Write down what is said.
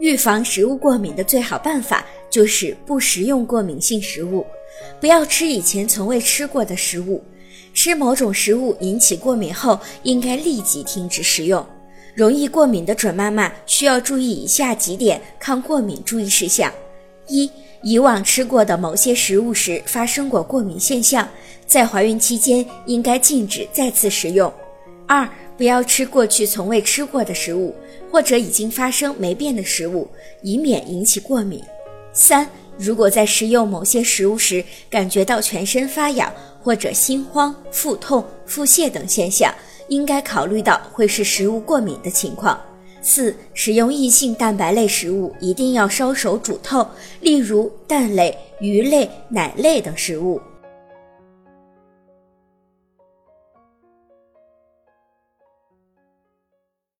预防食物过敏的最好办法就是不食用过敏性食物，不要吃以前从未吃过的食物。吃某种食物引起过敏后，应该立即停止食用。容易过敏的准妈妈需要注意以下几点抗过敏注意事项：一、以往吃过的某些食物时发生过过敏现象，在怀孕期间应该禁止再次食用；二、不要吃过去从未吃过的食物，或者已经发生霉变的食物，以免引起过敏；三、如果在食用某些食物时感觉到全身发痒或者心慌、腹痛、腹泻等现象，应该考虑到会是食物过敏的情况。四、使用异性蛋白类食物一定要烧熟煮透，例如蛋类、鱼类、奶类等食物。